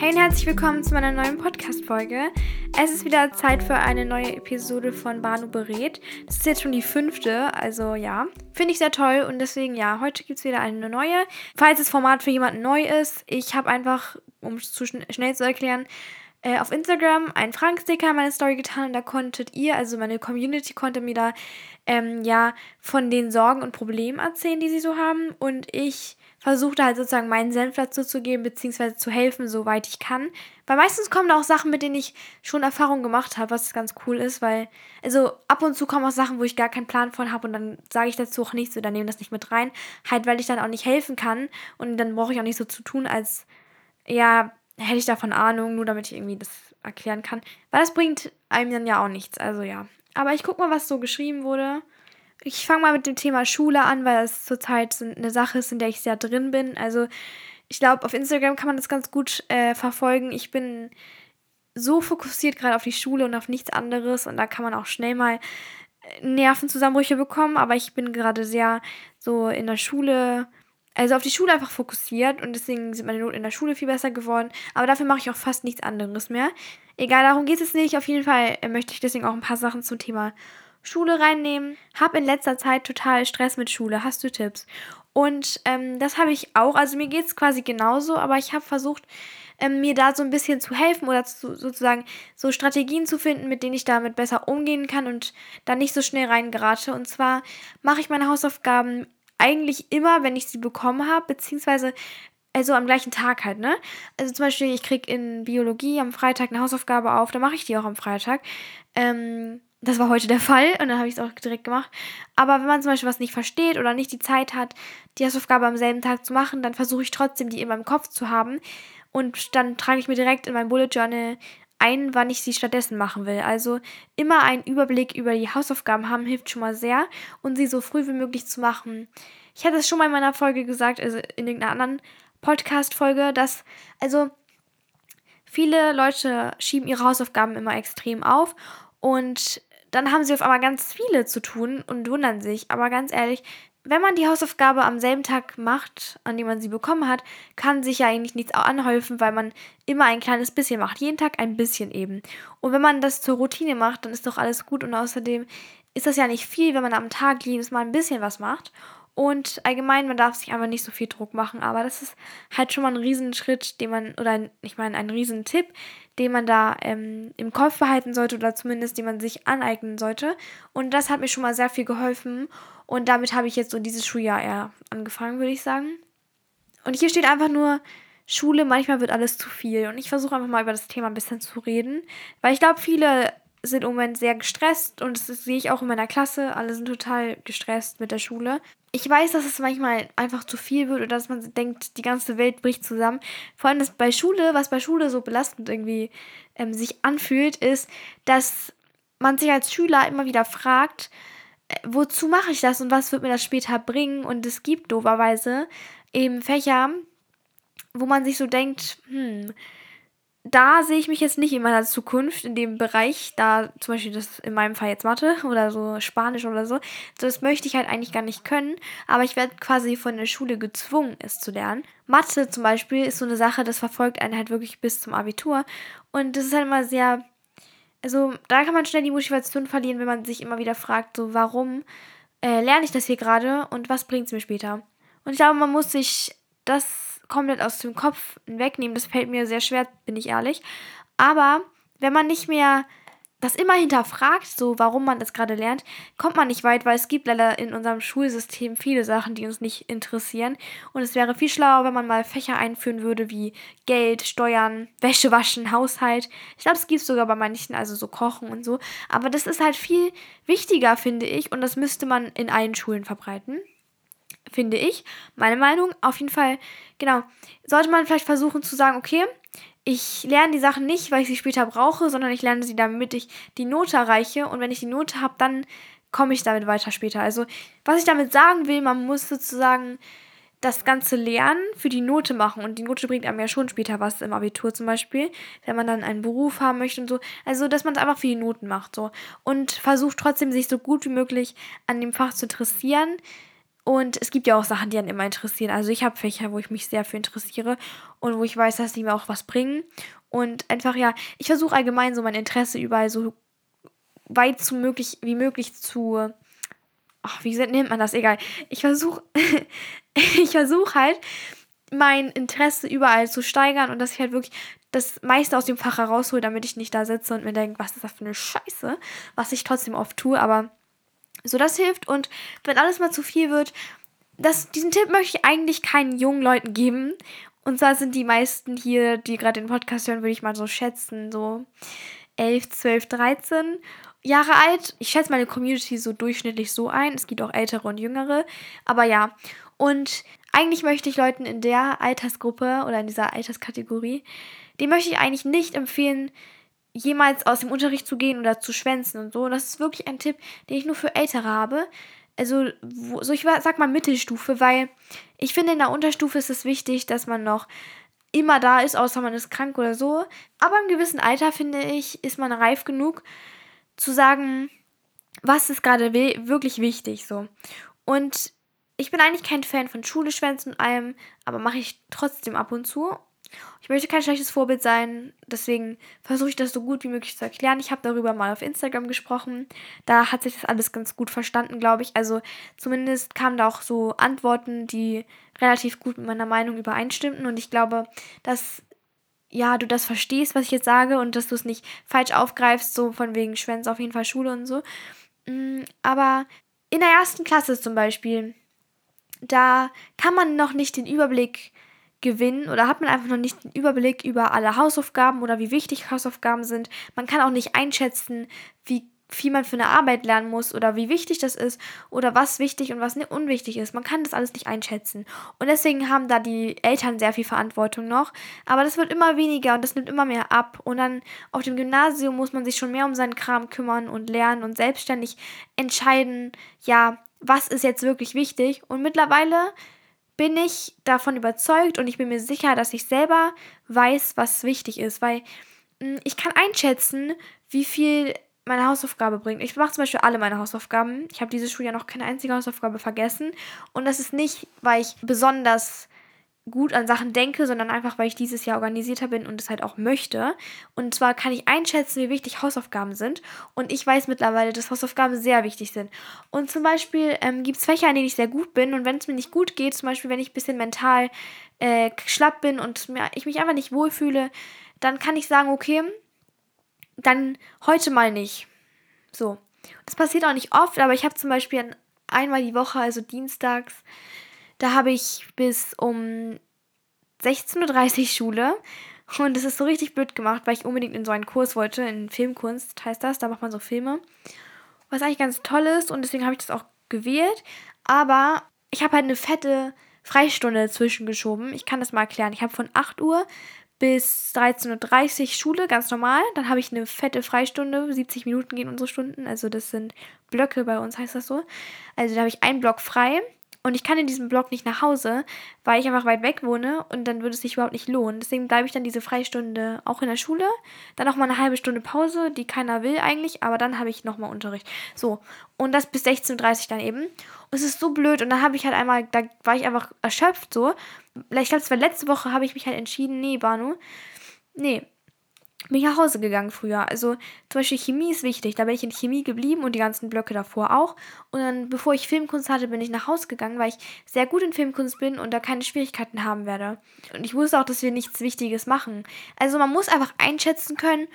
Hey und herzlich willkommen zu meiner neuen Podcast-Folge. Es ist wieder Zeit für eine neue Episode von Banu berät. Das ist jetzt schon die fünfte, also ja. Finde ich sehr toll und deswegen, ja, heute gibt es wieder eine neue. Falls das Format für jemanden neu ist, ich habe einfach, um es zu schn schnell zu erklären, äh, auf Instagram einen Frank-Sticker in meine Story getan und da konntet ihr, also meine Community konnte mir da ähm, ja von den Sorgen und Problemen erzählen, die sie so haben und ich versuchte halt sozusagen meinen Senf dazu zu geben, beziehungsweise zu helfen, soweit ich kann. Weil meistens kommen da auch Sachen, mit denen ich schon Erfahrung gemacht habe, was ganz cool ist, weil, also ab und zu kommen auch Sachen, wo ich gar keinen Plan von habe und dann sage ich dazu auch nichts oder nehme das nicht mit rein. Halt, weil ich dann auch nicht helfen kann und dann brauche ich auch nicht so zu tun, als, ja, hätte ich davon Ahnung, nur damit ich irgendwie das erklären kann. Weil das bringt einem dann ja auch nichts, also ja. Aber ich guck mal, was so geschrieben wurde. Ich fange mal mit dem Thema Schule an, weil das zurzeit eine Sache ist, in der ich sehr drin bin. Also ich glaube, auf Instagram kann man das ganz gut äh, verfolgen. Ich bin so fokussiert gerade auf die Schule und auf nichts anderes und da kann man auch schnell mal äh, Nervenzusammenbrüche bekommen, aber ich bin gerade sehr so in der Schule, also auf die Schule einfach fokussiert und deswegen sind meine Noten in der Schule viel besser geworden, aber dafür mache ich auch fast nichts anderes mehr. Egal, darum geht es nicht. Auf jeden Fall äh, möchte ich deswegen auch ein paar Sachen zum Thema Schule reinnehmen. Hab in letzter Zeit total Stress mit Schule. Hast du Tipps? Und ähm, das habe ich auch. Also mir geht es quasi genauso, aber ich habe versucht, ähm, mir da so ein bisschen zu helfen oder zu, sozusagen so Strategien zu finden, mit denen ich damit besser umgehen kann und da nicht so schnell reingerate. Und zwar mache ich meine Hausaufgaben eigentlich immer, wenn ich sie bekommen habe, beziehungsweise also am gleichen Tag halt, ne? Also zum Beispiel, ich kriege in Biologie am Freitag eine Hausaufgabe auf, dann mache ich die auch am Freitag. Ähm, das war heute der Fall und dann habe ich es auch direkt gemacht. Aber wenn man zum Beispiel was nicht versteht oder nicht die Zeit hat, die Hausaufgabe am selben Tag zu machen, dann versuche ich trotzdem, die in meinem Kopf zu haben. Und dann trage ich mir direkt in mein Bullet Journal ein, wann ich sie stattdessen machen will. Also immer einen Überblick über die Hausaufgaben haben hilft schon mal sehr und sie so früh wie möglich zu machen. Ich hatte es schon mal in meiner Folge gesagt, also in irgendeiner anderen Podcast-Folge, dass, also viele Leute schieben ihre Hausaufgaben immer extrem auf und dann haben sie auf einmal ganz viele zu tun und wundern sich. Aber ganz ehrlich, wenn man die Hausaufgabe am selben Tag macht, an dem man sie bekommen hat, kann sich ja eigentlich nichts anhäufen, weil man immer ein kleines bisschen macht. Jeden Tag ein bisschen eben. Und wenn man das zur Routine macht, dann ist doch alles gut. Und außerdem ist das ja nicht viel, wenn man am Tag jedes Mal ein bisschen was macht. Und allgemein, man darf sich einfach nicht so viel Druck machen. Aber das ist halt schon mal ein Riesenschritt, den man, oder ich meine, ein Riesentipp, den man da ähm, im Kopf behalten sollte oder zumindest den man sich aneignen sollte. Und das hat mir schon mal sehr viel geholfen. Und damit habe ich jetzt so dieses Schuljahr eher angefangen, würde ich sagen. Und hier steht einfach nur, Schule, manchmal wird alles zu viel. Und ich versuche einfach mal über das Thema ein bisschen zu reden. Weil ich glaube, viele sind im Moment sehr gestresst und das sehe ich auch in meiner Klasse. Alle sind total gestresst mit der Schule. Ich weiß, dass es manchmal einfach zu viel wird oder dass man denkt, die ganze Welt bricht zusammen. Vor allem das bei Schule, was bei Schule so belastend irgendwie ähm, sich anfühlt, ist, dass man sich als Schüler immer wieder fragt, äh, wozu mache ich das und was wird mir das später bringen? Und es gibt doverweise eben Fächer, wo man sich so denkt, hm, da sehe ich mich jetzt nicht in meiner Zukunft in dem Bereich, da zum Beispiel das in meinem Fall jetzt Mathe oder so Spanisch oder so. Das möchte ich halt eigentlich gar nicht können, aber ich werde quasi von der Schule gezwungen, es zu lernen. Mathe zum Beispiel ist so eine Sache, das verfolgt einen halt wirklich bis zum Abitur und das ist halt immer sehr, also da kann man schnell die Motivation verlieren, wenn man sich immer wieder fragt, so warum äh, lerne ich das hier gerade und was bringt es mir später. Und ich glaube, man muss sich das komplett aus dem Kopf wegnehmen. Das fällt mir sehr schwer, bin ich ehrlich. Aber wenn man nicht mehr das immer hinterfragt, so warum man das gerade lernt, kommt man nicht weit, weil es gibt leider in unserem Schulsystem viele Sachen, die uns nicht interessieren. Und es wäre viel schlauer, wenn man mal Fächer einführen würde wie Geld, Steuern, Wäsche waschen, Haushalt. Ich glaube, es gibt sogar bei manchen, also so Kochen und so. Aber das ist halt viel wichtiger, finde ich. Und das müsste man in allen Schulen verbreiten finde ich. Meine Meinung. Auf jeden Fall, genau. Sollte man vielleicht versuchen zu sagen, okay, ich lerne die Sachen nicht, weil ich sie später brauche, sondern ich lerne sie, damit ich die Note erreiche. Und wenn ich die Note habe, dann komme ich damit weiter später. Also, was ich damit sagen will, man muss sozusagen das ganze Lernen für die Note machen. Und die Note bringt einem ja schon später was im Abitur zum Beispiel, wenn man dann einen Beruf haben möchte und so. Also, dass man es einfach für die Noten macht. so Und versucht trotzdem, sich so gut wie möglich an dem Fach zu interessieren Und es gibt ja auch Sachen, die einen immer interessieren. Also ich habe Fächer, wo ich mich sehr für interessiere und wo ich weiß, dass die mir auch was bringen. Und einfach, ja, ich versuche allgemein so mein Interesse überall so weit zu möglich, wie möglich zu. Ach, wie nennt man das? Egal. Ich versuche, ich halt, mein Interesse überall zu steigern und dass ich halt wirklich das meiste aus dem Fach heraushole, damit ich nicht da sitze und mir denke, was ist das für eine Scheiße, was ich trotzdem oft tue, aber so das hilft und wenn alles mal zu viel wird, das, diesen Tipp möchte ich eigentlich keinen jungen Leuten geben. Und zwar sind die meisten hier, die gerade den Podcast hören, würde ich mal so schätzen, so 11, 12, 13 Jahre alt. Ich schätze meine Community so durchschnittlich so ein. Es gibt auch ältere und jüngere. Aber ja. Und eigentlich möchte ich Leuten in der Altersgruppe oder in dieser Alterskategorie dem möchte ich eigentlich nicht empfehlen, jemals aus dem Unterricht zu gehen oder zu schwänzen und so. Das ist wirklich ein Tipp, den ich nur für Ältere habe. Also, wo, so ich sag mal Mittelstufe, weil ich finde, in der Unterstufe ist es wichtig, dass man noch immer da ist, außer man ist krank oder so. Aber im gewissen Alter, finde ich, ist man reif genug zu sagen, was ist gerade wirklich wichtig so. Und ich bin eigentlich kein Fan von Schule schwänzen und allem, aber mache ich trotzdem ab und zu. Ich möchte kein schlechtes Vorbild sein, deswegen versuche ich das so gut wie möglich zu erklären. Ich habe darüber mal auf Instagram gesprochen. Da hat sich das alles ganz gut verstanden, glaube ich. Also zumindest kamen da auch so Antworten, die relativ gut mit meiner Meinung übereinstimmten. Und ich glaube, dass ja, du das verstehst, was ich jetzt sage und dass du es nicht falsch aufgreifst, so von wegen Schwänze auf jeden Fall Schule und so. Mm, aber in der ersten Klasse zum Beispiel, da kann man noch nicht den Überblick gewinnen oder hat man einfach noch nicht den Überblick über alle Hausaufgaben oder wie wichtig Hausaufgaben sind. Man kann auch nicht einschätzen, wie viel man für eine Arbeit lernen muss oder wie wichtig das ist oder was wichtig und was unwichtig ist. Man kann das alles nicht einschätzen. Und deswegen haben da die Eltern sehr viel Verantwortung noch. Aber das wird immer weniger und das nimmt immer mehr ab. Und dann auf dem Gymnasium muss man sich schon mehr um seinen Kram kümmern und lernen und selbstständig entscheiden, ja, was ist jetzt wirklich wichtig. Und mittlerweile bin ich davon überzeugt und ich bin mir sicher, dass ich selber weiß, was wichtig ist, weil hm, ich kann einschätzen, wie viel meine Hausaufgabe bringt. Ich mache zum Beispiel alle meine Hausaufgaben. Ich habe dieses Schuljahr noch keine einzige Hausaufgabe vergessen. Und das ist nicht, weil ich besonders gut an Sachen denke, sondern einfach, weil ich dieses Jahr organisierter bin und es halt auch möchte. Und zwar kann ich einschätzen, wie wichtig Hausaufgaben sind. Und ich weiß mittlerweile, dass Hausaufgaben sehr wichtig sind. Und zum Beispiel ähm, gibt es Fächer, in denen ich sehr gut bin. Und wenn es mir nicht gut geht, zum Beispiel, wenn ich ein bisschen mental äh, schlapp bin und mir, ich mich einfach nicht wohlfühle, dann kann ich sagen, okay, dann heute mal nicht. So. Das passiert auch nicht oft, aber ich habe zum Beispiel einmal die Woche, also dienstags, da habe ich bis um 16.30 Uhr Schule. Und das ist so richtig blöd gemacht, weil ich unbedingt in so einen Kurs wollte, in Filmkunst heißt das, da macht man so Filme. Was eigentlich ganz toll ist und deswegen habe ich das auch gewählt. Aber ich habe halt eine fette Freistunde zwischengeschoben. Ich kann das mal erklären. Ich habe von 8 Uhr bis 13.30 Uhr Schule, ganz normal. Dann habe ich eine fette Freistunde. 70 Minuten gehen unsere Stunden. Also das sind Blöcke bei uns, heißt das so. Also da habe ich einen Block frei. Und ich kann in diesem Block nicht nach Hause, weil ich einfach weit weg wohne und dann würde es sich überhaupt nicht lohnen. Deswegen bleibe ich dann diese Freistunde auch in der Schule. Dann noch mal eine halbe Stunde Pause, die keiner will eigentlich, aber dann habe ich nochmal Unterricht. So, und das bis 16.30 Uhr dann eben. Und es ist so blöd und dann habe ich halt einmal, da war ich einfach erschöpft so. Ich glaube, es war letzte Woche, habe ich mich halt entschieden, nee, Banu, nee, bin ich nach Hause gegangen früher. Also zum Beispiel Chemie ist wichtig. Da bin ich in Chemie geblieben und die ganzen Blöcke davor auch. Und dann, bevor ich Filmkunst hatte, bin ich nach Hause gegangen, weil ich sehr gut in Filmkunst bin und da keine Schwierigkeiten haben werde. Und ich wusste auch, dass wir nichts Wichtiges machen. Also man muss einfach einschätzen können,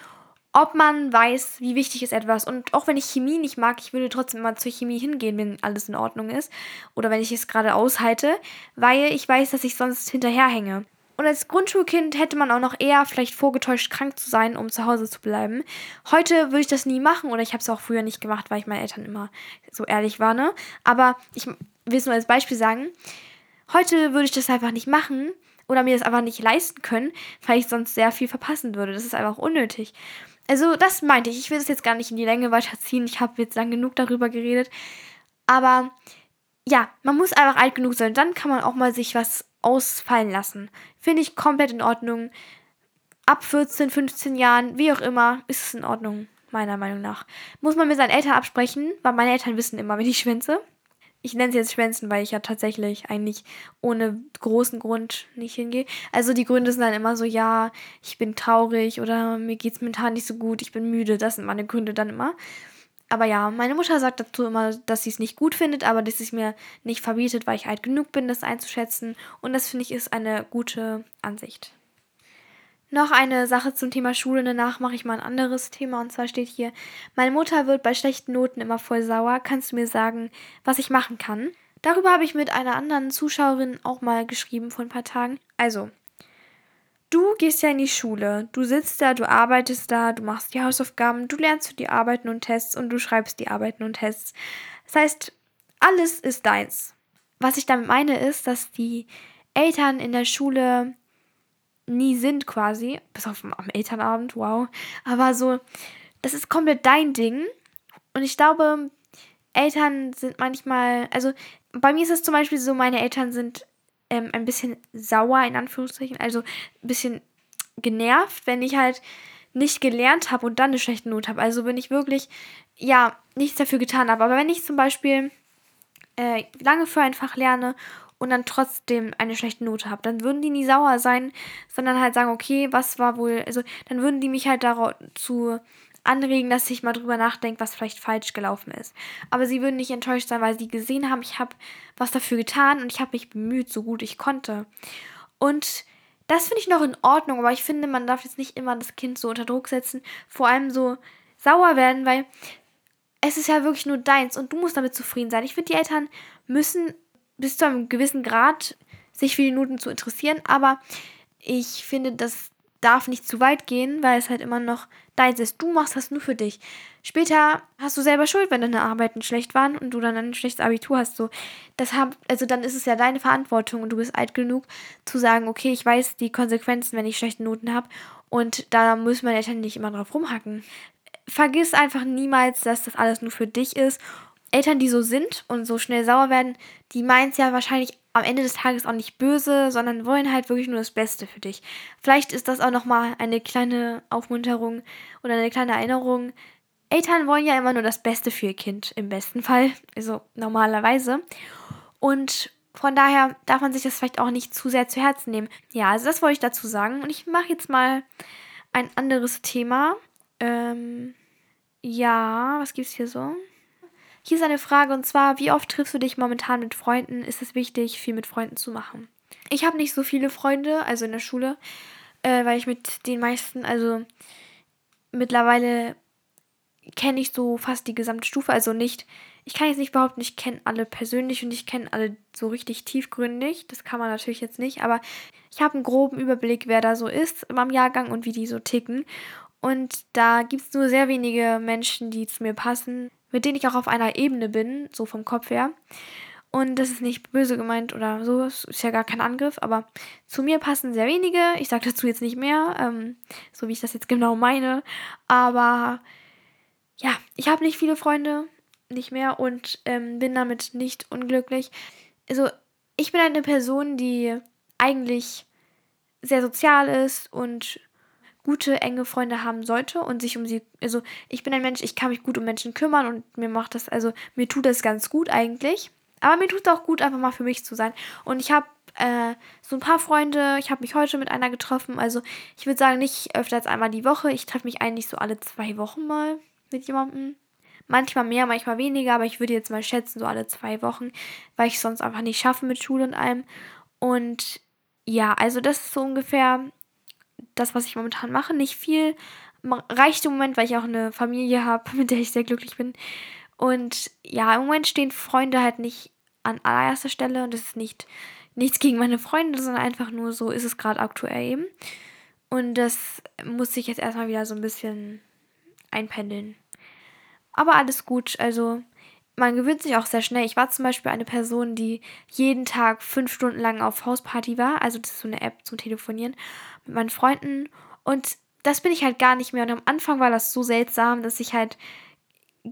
ob man weiß, wie wichtig ist etwas. Und auch wenn ich Chemie nicht mag, ich würde trotzdem immer zur Chemie hingehen, wenn alles in Ordnung ist. Oder wenn ich es gerade aushalte, weil ich weiß, dass ich sonst hinterherhänge. Und als Grundschulkind hätte man auch noch eher vielleicht vorgetäuscht krank zu sein, um zu Hause zu bleiben. Heute würde ich das nie machen oder ich habe es auch früher nicht gemacht, weil ich meinen Eltern immer so ehrlich war, ne? Aber ich will es nur als Beispiel sagen. Heute würde ich das einfach nicht machen oder mir das einfach nicht leisten können, weil ich sonst sehr viel verpassen würde. Das ist einfach unnötig. Also, das meinte ich. Ich will das jetzt gar nicht in die Länge weiterziehen. Ich habe jetzt lang genug darüber geredet. Aber ja, man muss einfach alt genug sein. Dann kann man auch mal sich was ausfallen lassen. Finde ich komplett in Ordnung. Ab 14, 15 Jahren, wie auch immer, ist es in Ordnung, meiner Meinung nach. Muss man mit seinen Eltern absprechen, weil meine Eltern wissen immer, wenn ich schwänze. Ich nenne es jetzt Schwänzen, weil ich ja tatsächlich eigentlich ohne großen Grund nicht hingehe. Also die Gründe sind dann immer so, ja, ich bin traurig oder mir geht es mental nicht so gut, ich bin müde. Das sind meine Gründe dann immer. Aber ja, meine Mutter sagt dazu immer, dass sie es nicht gut findet, aber dass es mir nicht verbietet, weil ich alt genug bin, das einzuschätzen. Und das finde ich ist eine gute Ansicht. Noch eine Sache zum Thema Schule. Danach mache ich mal ein anderes Thema. Und zwar steht hier, meine Mutter wird bei schlechten Noten immer voll sauer. Kannst du mir sagen, was ich machen kann? Darüber habe ich mit einer anderen Zuschauerin auch mal geschrieben vor ein paar Tagen. Also, du gehst ja in die Schule, du sitzt da, du arbeitest da, du machst die Hausaufgaben, du lernst für die Arbeiten und Tests und du schreibst die Arbeiten und Tests. Das heißt, alles ist deins. Was ich damit meine ist, dass die Eltern in der Schule nie sind quasi, bis auf am Elternabend, wow, aber so, das ist komplett dein Ding und ich glaube, Eltern sind manchmal, also bei mir ist es zum Beispiel so, meine Eltern sind ähm, ein bisschen sauer, in Anführungszeichen, also ein bisschen genervt, wenn ich halt nicht gelernt habe und dann eine schlechte Note habe. Also wenn ich wirklich, ja, nichts dafür getan habe. Aber wenn ich zum Beispiel äh, lange für ein Fach lerne und dann trotzdem eine schlechte Note habe, dann würden die nie sauer sein, sondern halt sagen, okay, was war wohl, also dann würden die mich halt dazu anregen, dass ich mal drüber nachdenke, was vielleicht falsch gelaufen ist. Aber sie würden nicht enttäuscht sein, weil sie gesehen haben, ich habe was dafür getan und ich habe mich bemüht, so gut ich konnte. Und das finde ich noch in Ordnung, aber ich finde, man darf jetzt nicht immer das Kind so unter Druck setzen, vor allem so sauer werden, weil es ist ja wirklich nur deins und du musst damit zufrieden sein. Ich finde, die Eltern müssen bis zu einem gewissen Grad sich für die Noten zu interessieren, aber ich finde, das darf nicht zu weit gehen, weil es halt immer noch deins ist. Du machst das nur für dich. Später hast du selber Schuld, wenn deine Arbeiten schlecht waren und du dann ein schlechtes Abitur hast. So, das hab, also dann ist es ja deine Verantwortung und du bist alt genug zu sagen, okay, ich weiß die Konsequenzen, wenn ich schlechte Noten habe und da müssen meine Eltern nicht immer drauf rumhacken. Vergiss einfach niemals, dass das alles nur für dich ist Eltern, die so sind und so schnell sauer werden, die meinen es ja wahrscheinlich am Ende des Tages auch nicht böse, sondern wollen halt wirklich nur das Beste für dich. Vielleicht ist das auch nochmal eine kleine Aufmunterung oder eine kleine Erinnerung. Eltern wollen ja immer nur das Beste für ihr Kind, im besten Fall, also normalerweise. Und von daher darf man sich das vielleicht auch nicht zu sehr zu Herzen nehmen. Ja, also das wollte ich dazu sagen. Und ich mache jetzt mal ein anderes Thema. Ähm, ja, was gibt es hier so? Hier ist eine Frage und zwar, wie oft triffst du dich momentan mit Freunden? Ist es wichtig, viel mit Freunden zu machen? Ich habe nicht so viele Freunde, also in der Schule, äh, weil ich mit den meisten, also mittlerweile kenne ich so fast die gesamte Stufe, also nicht, ich kann jetzt nicht behaupten, ich kenne alle persönlich und ich kenne alle so richtig tiefgründig, das kann man natürlich jetzt nicht, aber ich habe einen groben Überblick, wer da so ist meinem Jahrgang und wie die so ticken. Und da gibt es nur sehr wenige Menschen, die zu mir passen mit denen ich auch auf einer Ebene bin, so vom Kopf her. Und das ist nicht böse gemeint oder so, es ist ja gar kein Angriff, aber zu mir passen sehr wenige. Ich sage dazu jetzt nicht mehr, ähm, so wie ich das jetzt genau meine. Aber ja, ich habe nicht viele Freunde, nicht mehr und ähm, bin damit nicht unglücklich. Also, ich bin eine Person, die eigentlich sehr sozial ist und gute, enge Freunde haben sollte und sich um sie, also ich bin ein Mensch, ich kann mich gut um Menschen kümmern und mir macht das, also mir tut das ganz gut eigentlich. Aber mir tut es auch gut, einfach mal für mich zu sein. Und ich habe äh, so ein paar Freunde, ich habe mich heute mit einer getroffen, also ich würde sagen, nicht öfter als einmal die Woche. Ich treffe mich eigentlich so alle zwei Wochen mal mit jemandem. Manchmal mehr, manchmal weniger, aber ich würde jetzt mal schätzen, so alle zwei Wochen, weil ich sonst einfach nicht schaffe mit Schule und allem. Und ja, also das ist so ungefähr das, was ich momentan mache. Nicht viel. Reicht im Moment, weil ich auch eine Familie habe, mit der ich sehr glücklich bin. Und ja, im Moment stehen Freunde halt nicht an allererster Stelle und das ist nicht nichts gegen meine Freunde, sondern einfach nur so ist es gerade aktuell eben. Und das muss sich jetzt erstmal wieder so ein bisschen einpendeln. Aber alles gut, also man gewöhnt sich auch sehr schnell. Ich war zum Beispiel eine Person, die jeden Tag fünf Stunden lang auf Hausparty war. Also das ist so eine App zum Telefonieren mit meinen Freunden. Und das bin ich halt gar nicht mehr. Und am Anfang war das so seltsam, dass ich halt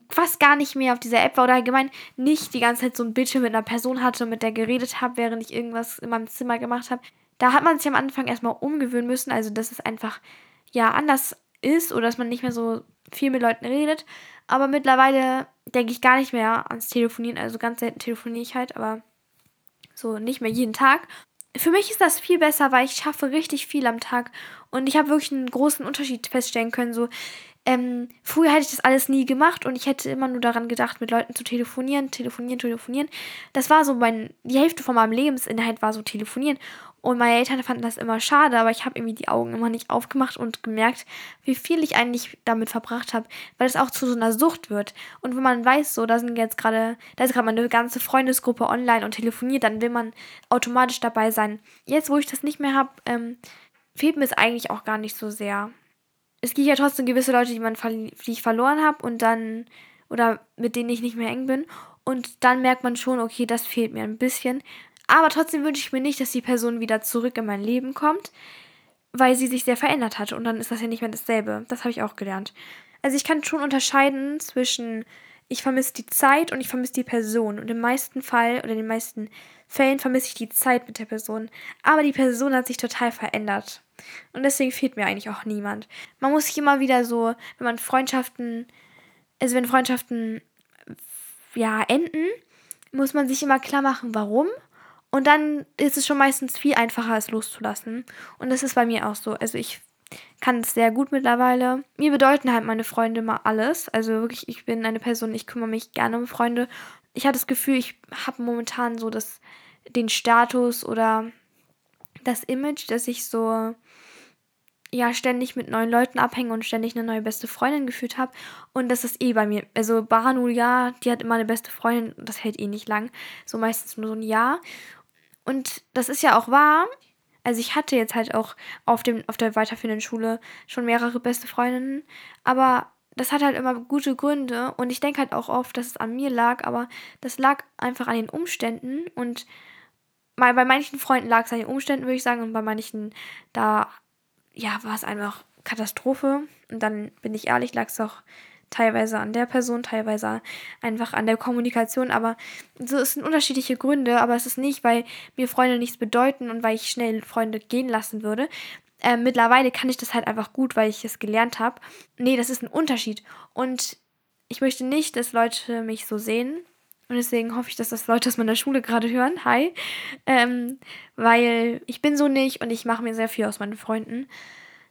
fast gar nicht mehr auf dieser App war oder allgemein nicht die ganze Zeit so ein Bildschirm mit einer Person hatte und mit der geredet habe, während ich irgendwas in meinem Zimmer gemacht habe. Da hat man sich am Anfang erstmal umgewöhnen müssen, also dass es einfach ja anders ist oder dass man nicht mehr so viel mit Leuten redet. Aber mittlerweile denke ich gar nicht mehr ans Telefonieren. Also ganz selten telefoniere ich halt, aber so nicht mehr jeden Tag. Für mich ist das viel besser, weil ich schaffe richtig viel am Tag und ich habe wirklich einen großen Unterschied feststellen können. So, ähm, früher hätte ich das alles nie gemacht und ich hätte immer nur daran gedacht, mit Leuten zu telefonieren, telefonieren, telefonieren. Das war so mein, die Hälfte von meinem Lebensinhalt war so telefonieren. Und meine Eltern fanden das immer schade, aber ich habe irgendwie die Augen immer nicht aufgemacht und gemerkt, wie viel ich eigentlich damit verbracht habe, weil es auch zu so einer Sucht wird. Und wenn man weiß, so, da sind jetzt gerade, da ist gerade meine ganze Freundesgruppe online und telefoniert, dann will man automatisch dabei sein. Jetzt, wo ich das nicht mehr habe, ähm, fehlt mir es eigentlich auch gar nicht so sehr es gibt ja trotzdem gewisse Leute, die, man die ich verloren habe und dann, oder mit denen ich nicht mehr eng bin. Und dann merkt man schon, okay, das fehlt mir ein bisschen. Aber trotzdem wünsche ich mir nicht, dass die Person wieder zurück in mein Leben kommt, weil sie sich sehr verändert hat. Und dann ist das ja nicht mehr dasselbe. Das habe ich auch gelernt. Also ich kann schon unterscheiden zwischen, ich vermisse die Zeit und ich vermisse die Person. Und im meisten Fall oder in den meisten Fällen vermisse ich die Zeit mit der Person. Aber die Person hat sich total verändert. Und deswegen fehlt mir eigentlich auch niemand. Man muss sich immer wieder so, wenn man Freundschaften, also wenn Freundschaften ja enden, muss man sich immer klar machen, warum. Und dann ist es schon meistens viel einfacher, es loszulassen. Und das ist bei mir auch so. Also ich kann es sehr gut mittlerweile. Mir bedeuten halt meine Freunde immer alles. Also wirklich, ich bin eine Person, ich kümmere mich gerne um Freunde. Ich habe das Gefühl, ich habe momentan so das, den Status oder das Image, dass ich so ja ständig mit neuen Leuten abhänge und ständig eine neue beste Freundin geführt habe. Und das ist eh bei mir. Also Banu, ja, die hat immer eine beste Freundin, das hält eh nicht lang. So meistens nur so ein Jahr. Und das ist ja auch wahr. Also ich hatte jetzt halt auch auf, dem, auf der weiterführenden Schule schon mehrere beste Freundinnen. Aber das hat halt immer gute Gründe. Und ich denke halt auch oft, dass es an mir lag. Aber das lag einfach an den Umständen. Und bei manchen Freunden lag es an den Umständen, würde ich sagen. Und bei manchen, da ja, war es einfach Katastrophe. Und dann bin ich ehrlich, lag es auch teilweise an der Person, teilweise einfach an der Kommunikation. Aber so es sind unterschiedliche Gründe, aber es ist nicht, weil mir Freunde nichts bedeuten und weil ich schnell Freunde gehen lassen würde. Äh, mittlerweile kann ich das halt einfach gut, weil ich es gelernt habe. Nee, das ist ein Unterschied. Und ich möchte nicht, dass Leute mich so sehen. Und deswegen hoffe ich, dass das Leute aus meiner Schule gerade hören. Hi. Ähm, weil ich bin so nicht und ich mache mir sehr viel aus meinen Freunden.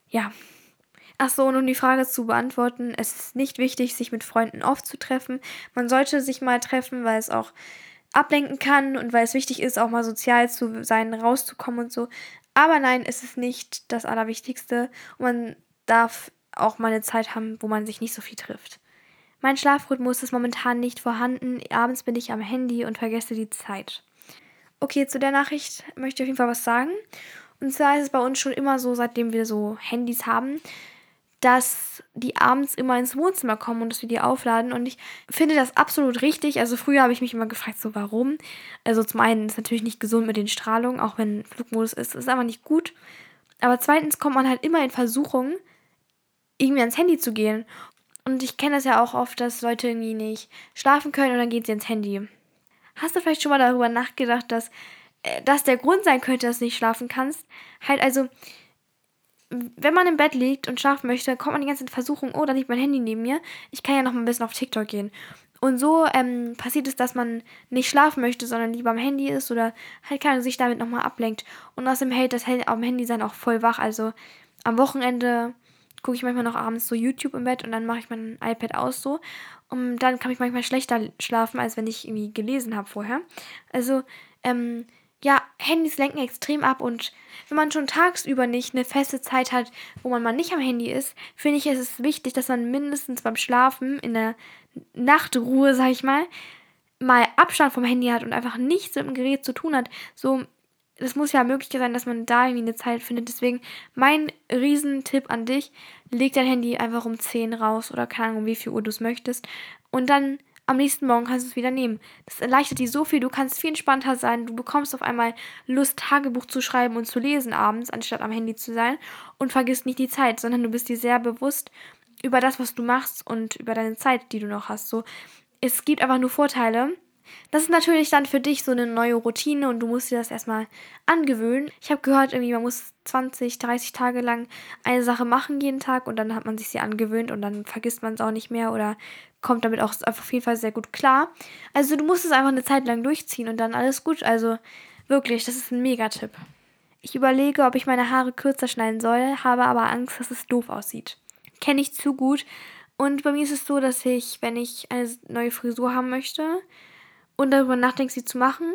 Ja. Ach so, und um die Frage zu beantworten, es ist nicht wichtig, sich mit Freunden oft zu treffen. Man sollte sich mal treffen, weil es auch ablenken kann und weil es wichtig ist, auch mal sozial zu sein, rauszukommen und so. Aber nein, es ist nicht das Allerwichtigste. Und man darf auch mal eine Zeit haben, wo man sich nicht so viel trifft. Mein Schlafrhythmus ist momentan nicht vorhanden. Abends bin ich am Handy und vergesse die Zeit. Okay, zu der Nachricht möchte ich auf jeden Fall was sagen. Und zwar ist es bei uns schon immer so, seitdem wir so Handys haben, dass die abends immer ins Wohnzimmer kommen und dass wir die aufladen. Und ich finde das absolut richtig. Also früher habe ich mich immer gefragt, so warum. Also zum einen ist es natürlich nicht gesund mit den Strahlungen, auch wenn Flugmodus ist, ist aber nicht gut. Aber zweitens kommt man halt immer in Versuchung, irgendwie ans Handy zu gehen. Und ich kenne das ja auch oft, dass Leute irgendwie nicht schlafen können und dann gehen sie ins Handy. Hast du vielleicht schon mal darüber nachgedacht, dass äh, das der Grund sein könnte, dass du nicht schlafen kannst? Halt also, wenn man im Bett liegt und schlafen möchte, kommt man die ganze Zeit in Versuchung, oh, da liegt mein Handy neben mir. Ich kann ja noch ein bisschen auf TikTok gehen. Und so ähm, passiert es, dass man nicht schlafen möchte, sondern lieber am Handy ist oder halt kann sich damit nochmal ablenkt. Und außerdem hält das am Handy sein auch voll wach. Also am Wochenende gucke ich manchmal noch abends so YouTube im Bett und dann mache ich mein iPad aus so. Und dann kann ich manchmal schlechter schlafen, als wenn ich irgendwie gelesen habe vorher. Also, ähm, ja, Handys lenken extrem ab und wenn man schon tagsüber nicht eine feste Zeit hat, wo man mal nicht am Handy ist, finde ich, es wichtig, dass man mindestens beim Schlafen in der Nachtruhe, sag ich mal, mal Abstand vom Handy hat und einfach nichts mit dem Gerät zu tun hat. So es muss ja möglich sein, dass man da irgendwie eine Zeit findet. Deswegen mein Riesentipp an dich, leg dein Handy einfach um 10 raus oder keine Ahnung, um wie viel Uhr du es möchtest. Und dann am nächsten Morgen kannst du es wieder nehmen. Das erleichtert dir so viel, du kannst viel entspannter sein, du bekommst auf einmal Lust, Tagebuch zu schreiben und zu lesen abends, anstatt am Handy zu sein und vergisst nicht die Zeit, sondern du bist dir sehr bewusst über das, was du machst und über deine Zeit, die du noch hast. So, es gibt einfach nur Vorteile Das ist natürlich dann für dich so eine neue Routine und du musst dir das erstmal angewöhnen. Ich habe gehört, irgendwie man muss 20, 30 Tage lang eine Sache machen jeden Tag und dann hat man sich sie angewöhnt und dann vergisst man es auch nicht mehr oder kommt damit auch auf jeden Fall sehr gut klar. Also du musst es einfach eine Zeit lang durchziehen und dann alles gut. Also wirklich, das ist ein Megatipp. Ich überlege, ob ich meine Haare kürzer schneiden soll, habe aber Angst, dass es doof aussieht. Kenne ich zu gut. Und bei mir ist es so, dass ich, wenn ich eine neue Frisur haben möchte und darüber nachdenke, sie zu machen,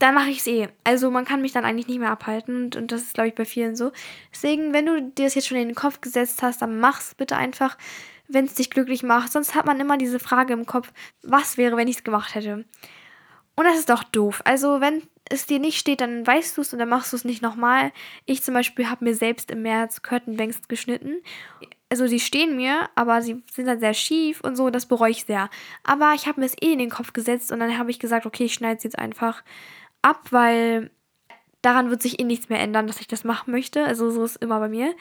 dann mache ich es eh. Also man kann mich dann eigentlich nicht mehr abhalten und, und das ist, glaube ich, bei vielen so. Deswegen, wenn du dir das jetzt schon in den Kopf gesetzt hast, dann mach's bitte einfach, wenn es dich glücklich macht. Sonst hat man immer diese Frage im Kopf, was wäre, wenn ich es gemacht hätte. Und das ist doch doof. Also wenn es dir nicht steht, dann weißt du es und dann machst du es nicht nochmal. Ich zum Beispiel habe mir selbst im März Curtain geschnitten. Also sie stehen mir, aber sie sind dann sehr schief und so, das bereue ich sehr. Aber ich habe mir es eh in den Kopf gesetzt und dann habe ich gesagt, okay, ich schneide es jetzt einfach ab, weil daran wird sich eh nichts mehr ändern, dass ich das machen möchte. Also so ist immer bei mir.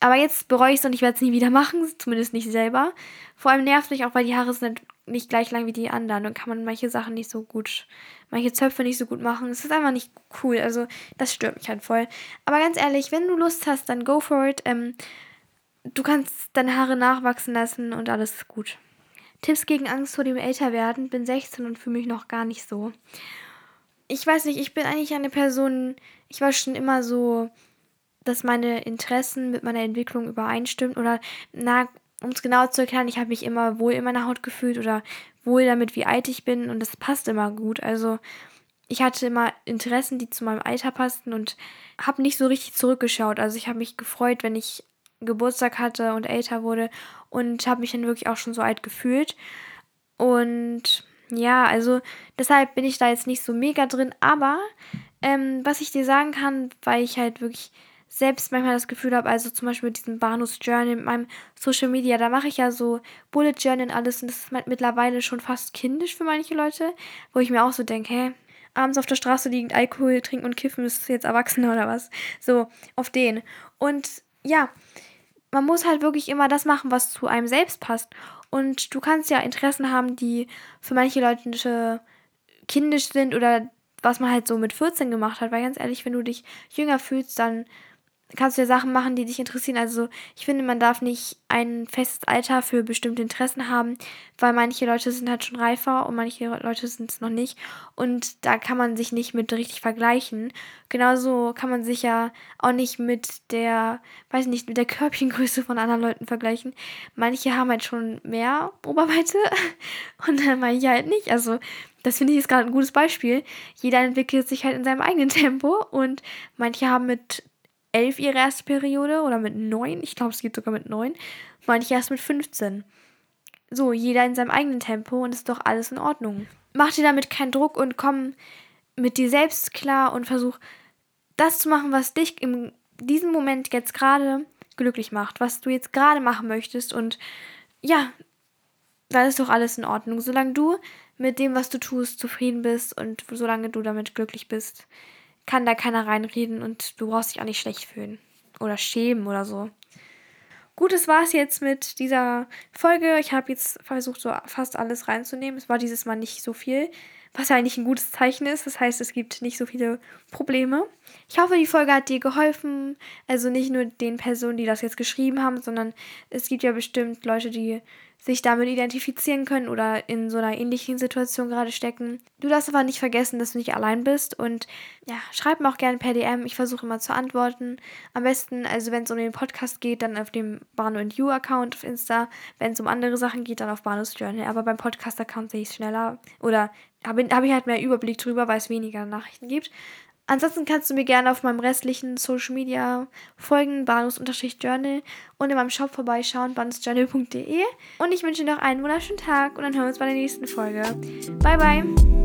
Aber jetzt bereue ich es und ich werde es nie wieder machen, zumindest nicht selber. Vor allem nervt mich auch, weil die Haare sind nicht gleich lang wie die anderen und kann man manche Sachen nicht so gut, manche Zöpfe nicht so gut machen. Es ist einfach nicht cool. Also das stört mich halt voll. Aber ganz ehrlich, wenn du Lust hast, dann go for it. Ähm, du kannst deine Haare nachwachsen lassen und alles ist gut. Tipps gegen Angst vor dem Älterwerden. Bin 16 und fühle mich noch gar nicht so. Ich weiß nicht, ich bin eigentlich eine Person, ich war schon immer so, dass meine Interessen mit meiner Entwicklung übereinstimmen oder na, um es genau zu erklären, ich habe mich immer wohl in meiner Haut gefühlt oder wohl damit, wie alt ich bin und das passt immer gut. Also ich hatte immer Interessen, die zu meinem Alter passten und habe nicht so richtig zurückgeschaut. Also ich habe mich gefreut, wenn ich Geburtstag hatte und älter wurde und habe mich dann wirklich auch schon so alt gefühlt. Und ja, also deshalb bin ich da jetzt nicht so mega drin. Aber ähm, was ich dir sagen kann, weil ich halt wirklich selbst manchmal das Gefühl habe, also zum Beispiel mit diesem Bahnhofs Journal, mit meinem Social Media, da mache ich ja so Bullet Journal und alles und das ist mittlerweile schon fast kindisch für manche Leute, wo ich mir auch so denke, hä, abends auf der Straße liegend Alkohol trinken und kiffen, ist jetzt Erwachsene oder was? So, auf den. Und ja, man muss halt wirklich immer das machen, was zu einem selbst passt. Und du kannst ja Interessen haben, die für manche Leute kindisch sind oder was man halt so mit 14 gemacht hat. Weil ganz ehrlich, wenn du dich jünger fühlst, dann kannst du ja Sachen machen, die dich interessieren. Also ich finde, man darf nicht ein festes Alter für bestimmte Interessen haben, weil manche Leute sind halt schon reifer und manche Leute sind es noch nicht. Und da kann man sich nicht mit richtig vergleichen. Genauso kann man sich ja auch nicht mit der, weiß nicht, mit der Körbchengröße von anderen Leuten vergleichen. Manche haben halt schon mehr Oberweite und manche halt nicht. Also das finde ich jetzt gerade ein gutes Beispiel. Jeder entwickelt sich halt in seinem eigenen Tempo und manche haben mit elf ihre erste Periode oder mit neun. Ich glaube, es geht sogar mit neun. Manche erst mit 15. So, jeder in seinem eigenen Tempo und ist doch alles in Ordnung. Mach dir damit keinen Druck und komm mit dir selbst klar und versuch das zu machen, was dich in diesem Moment jetzt gerade glücklich macht, was du jetzt gerade machen möchtest und ja, dann ist doch alles in Ordnung, solange du mit dem, was du tust, zufrieden bist und solange du damit glücklich bist kann da keiner reinreden und du brauchst dich auch nicht schlecht fühlen oder schämen oder so. Gut, das war es jetzt mit dieser Folge. Ich habe jetzt versucht, so fast alles reinzunehmen. Es war dieses Mal nicht so viel, was ja eigentlich ein gutes Zeichen ist. Das heißt, es gibt nicht so viele Probleme. Ich hoffe, die Folge hat dir geholfen. Also nicht nur den Personen, die das jetzt geschrieben haben, sondern es gibt ja bestimmt Leute, die sich damit identifizieren können oder in so einer ähnlichen Situation gerade stecken. Du darfst aber nicht vergessen, dass du nicht allein bist und ja, schreib mir auch gerne per DM. Ich versuche immer zu antworten. Am besten, also wenn es um den Podcast geht, dann auf dem Bano and You Account auf Insta. Wenn es um andere Sachen geht, dann auf Banos Journal. Aber beim Podcast-Account sehe ich es schneller oder habe hab ich halt mehr Überblick drüber, weil es weniger Nachrichten gibt. Ansonsten kannst du mir gerne auf meinem restlichen Social Media folgen, banus-journal und in meinem Shop vorbeischauen, banusjournal.de. Und ich wünsche dir noch einen wunderschönen Tag und dann hören wir uns bei der nächsten Folge. Bye, bye!